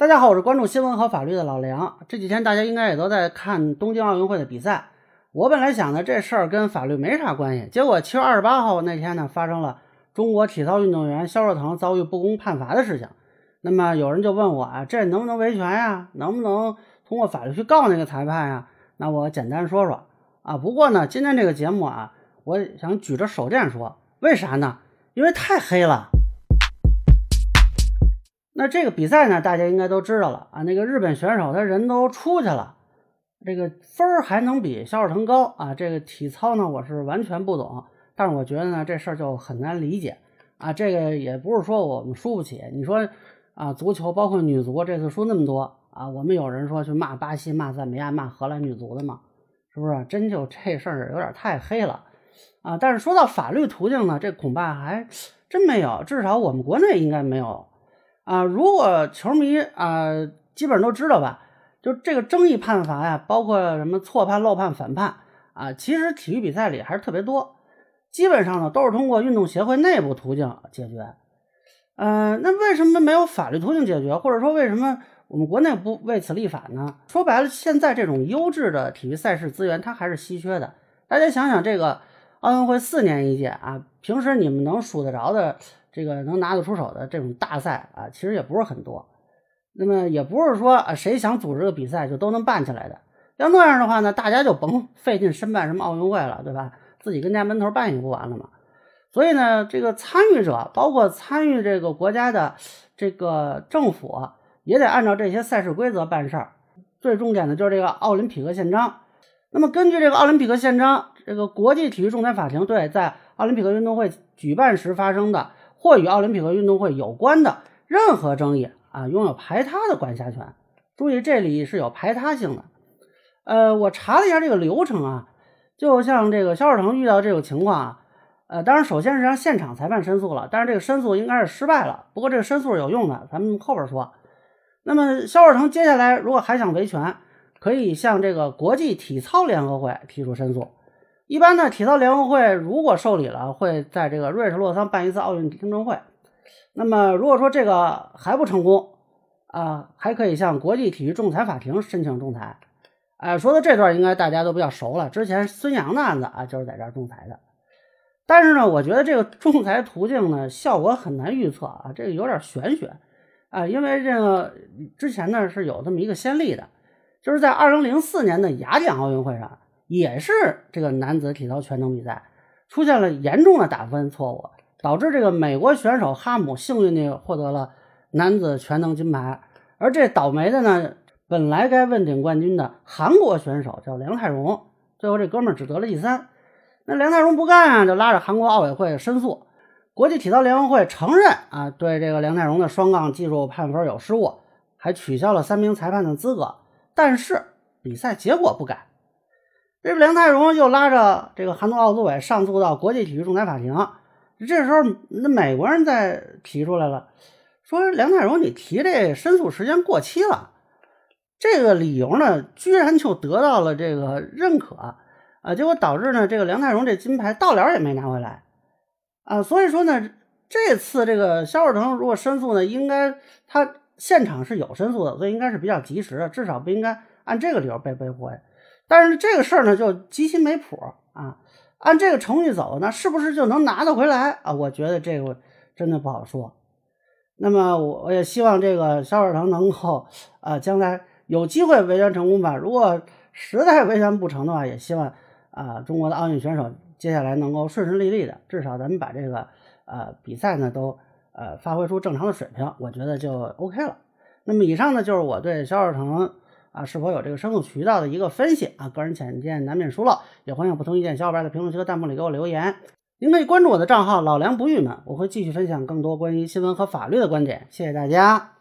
大家好，我是关注新闻和法律的老梁。这几天大家应该也都在看东京奥运会的比赛。我本来想呢，这事儿跟法律没啥关系。结果七月二十八号那天呢，发生了中国体操运动员肖若腾遭遇不公判罚的事情。那么有人就问我啊，这能不能维权呀？能不能通过法律去告那个裁判呀？那我简单说说啊。不过呢，今天这个节目啊，我想举着手电说，为啥呢？因为太黑了。那这个比赛呢，大家应该都知道了啊。那个日本选手他人都出去了，这个分儿还能比肖若腾高啊？这个体操呢，我是完全不懂，但是我觉得呢，这事儿就很难理解啊。这个也不是说我们输不起，你说啊，足球包括女足这次输那么多啊，我们有人说去骂巴西、骂赞比亚、骂荷兰女足的吗？是不是？真就这事儿有点太黑了啊！但是说到法律途径呢，这恐怕还真没有，至少我们国内应该没有。啊，如果球迷啊，基本上都知道吧？就这个争议判罚呀，包括什么错判、漏判、反判啊，其实体育比赛里还是特别多。基本上呢，都是通过运动协会内部途径解决。嗯，那为什么没有法律途径解决？或者说为什么我们国内不为此立法呢？说白了，现在这种优质的体育赛事资源它还是稀缺的。大家想想，这个奥运会四年一届啊，平时你们能数得着的。这个能拿得出手的这种大赛啊，其实也不是很多。那么也不是说啊，谁想组织个比赛就都能办起来的。要那样的话呢，大家就甭 费劲申办什么奥运会了，对吧？自己跟家门头办也不完了吗？所以呢，这个参与者，包括参与这个国家的这个政府，也得按照这些赛事规则办事儿。最重点的就是这个奥林匹克宪章。那么根据这个奥林匹克宪章，这个国际体育仲裁法庭对在奥林匹克运动会举办时发生的。或与奥林匹克运动会有关的任何争议啊，拥有排他的管辖权。注意，这里是有排他性的。呃，我查了一下这个流程啊，就像这个肖若腾遇到这种情况啊，呃，当然首先是让现场裁判申诉了，但是这个申诉应该是失败了。不过这个申诉是有用的，咱们后边说。那么肖若腾接下来如果还想维权，可以向这个国际体操联合会提出申诉。一般呢，体操联合会如果受理了，会在这个瑞士洛桑办一次奥运听证会。那么，如果说这个还不成功，啊，还可以向国际体育仲裁法庭申请仲裁。哎，说到这段应该大家都比较熟了，之前孙杨的案子啊，就是在这儿仲裁的。但是呢，我觉得这个仲裁途径呢，效果很难预测啊，这个有点玄学啊，因为这个之前呢是有这么一个先例的，就是在二零零四年的雅典奥运会上。也是这个男子体操全能比赛出现了严重的打分错误，导致这个美国选手哈姆幸运地获得了男子全能金牌，而这倒霉的呢，本来该问鼎冠军的韩国选手叫梁泰荣，最后这哥们儿只得了第三。那梁泰荣不干啊，就拉着韩国奥委会申诉，国际体操联合会承认啊，对这个梁泰荣的双杠技术判分有失误，还取消了三名裁判的资格，但是比赛结果不改。这梁泰荣又拉着这个韩国奥组委上诉到国际体育仲裁法庭。这时候，那美国人在提出来了，说梁泰荣你提这申诉时间过期了。这个理由呢，居然就得到了这个认可啊！结果导致呢，这个梁泰荣这金牌到了也没拿回来啊！所以说呢，这次这个肖若腾如果申诉呢，应该他现场是有申诉的，所以应该是比较及时的，至少不应该按这个理由被驳回。但是这个事儿呢，就极其没谱啊！按这个程序走，那是不是就能拿得回来啊？我觉得这个真的不好说。那么我我也希望这个肖若腾能够啊，将来有机会维权成功吧。如果实在维权不成的话，也希望啊，中国的奥运选手接下来能够顺顺利利的，至少咱们把这个呃比赛呢都呃发挥出正常的水平，我觉得就 OK 了。那么以上呢，就是我对肖若腾。啊，是否有这个申诉渠道的一个分析啊？个人浅见难免疏漏，也欢迎不同意见小伙伴在评论区和弹幕里给我留言。您可以关注我的账号老梁不郁闷，我会继续分享更多关于新闻和法律的观点。谢谢大家。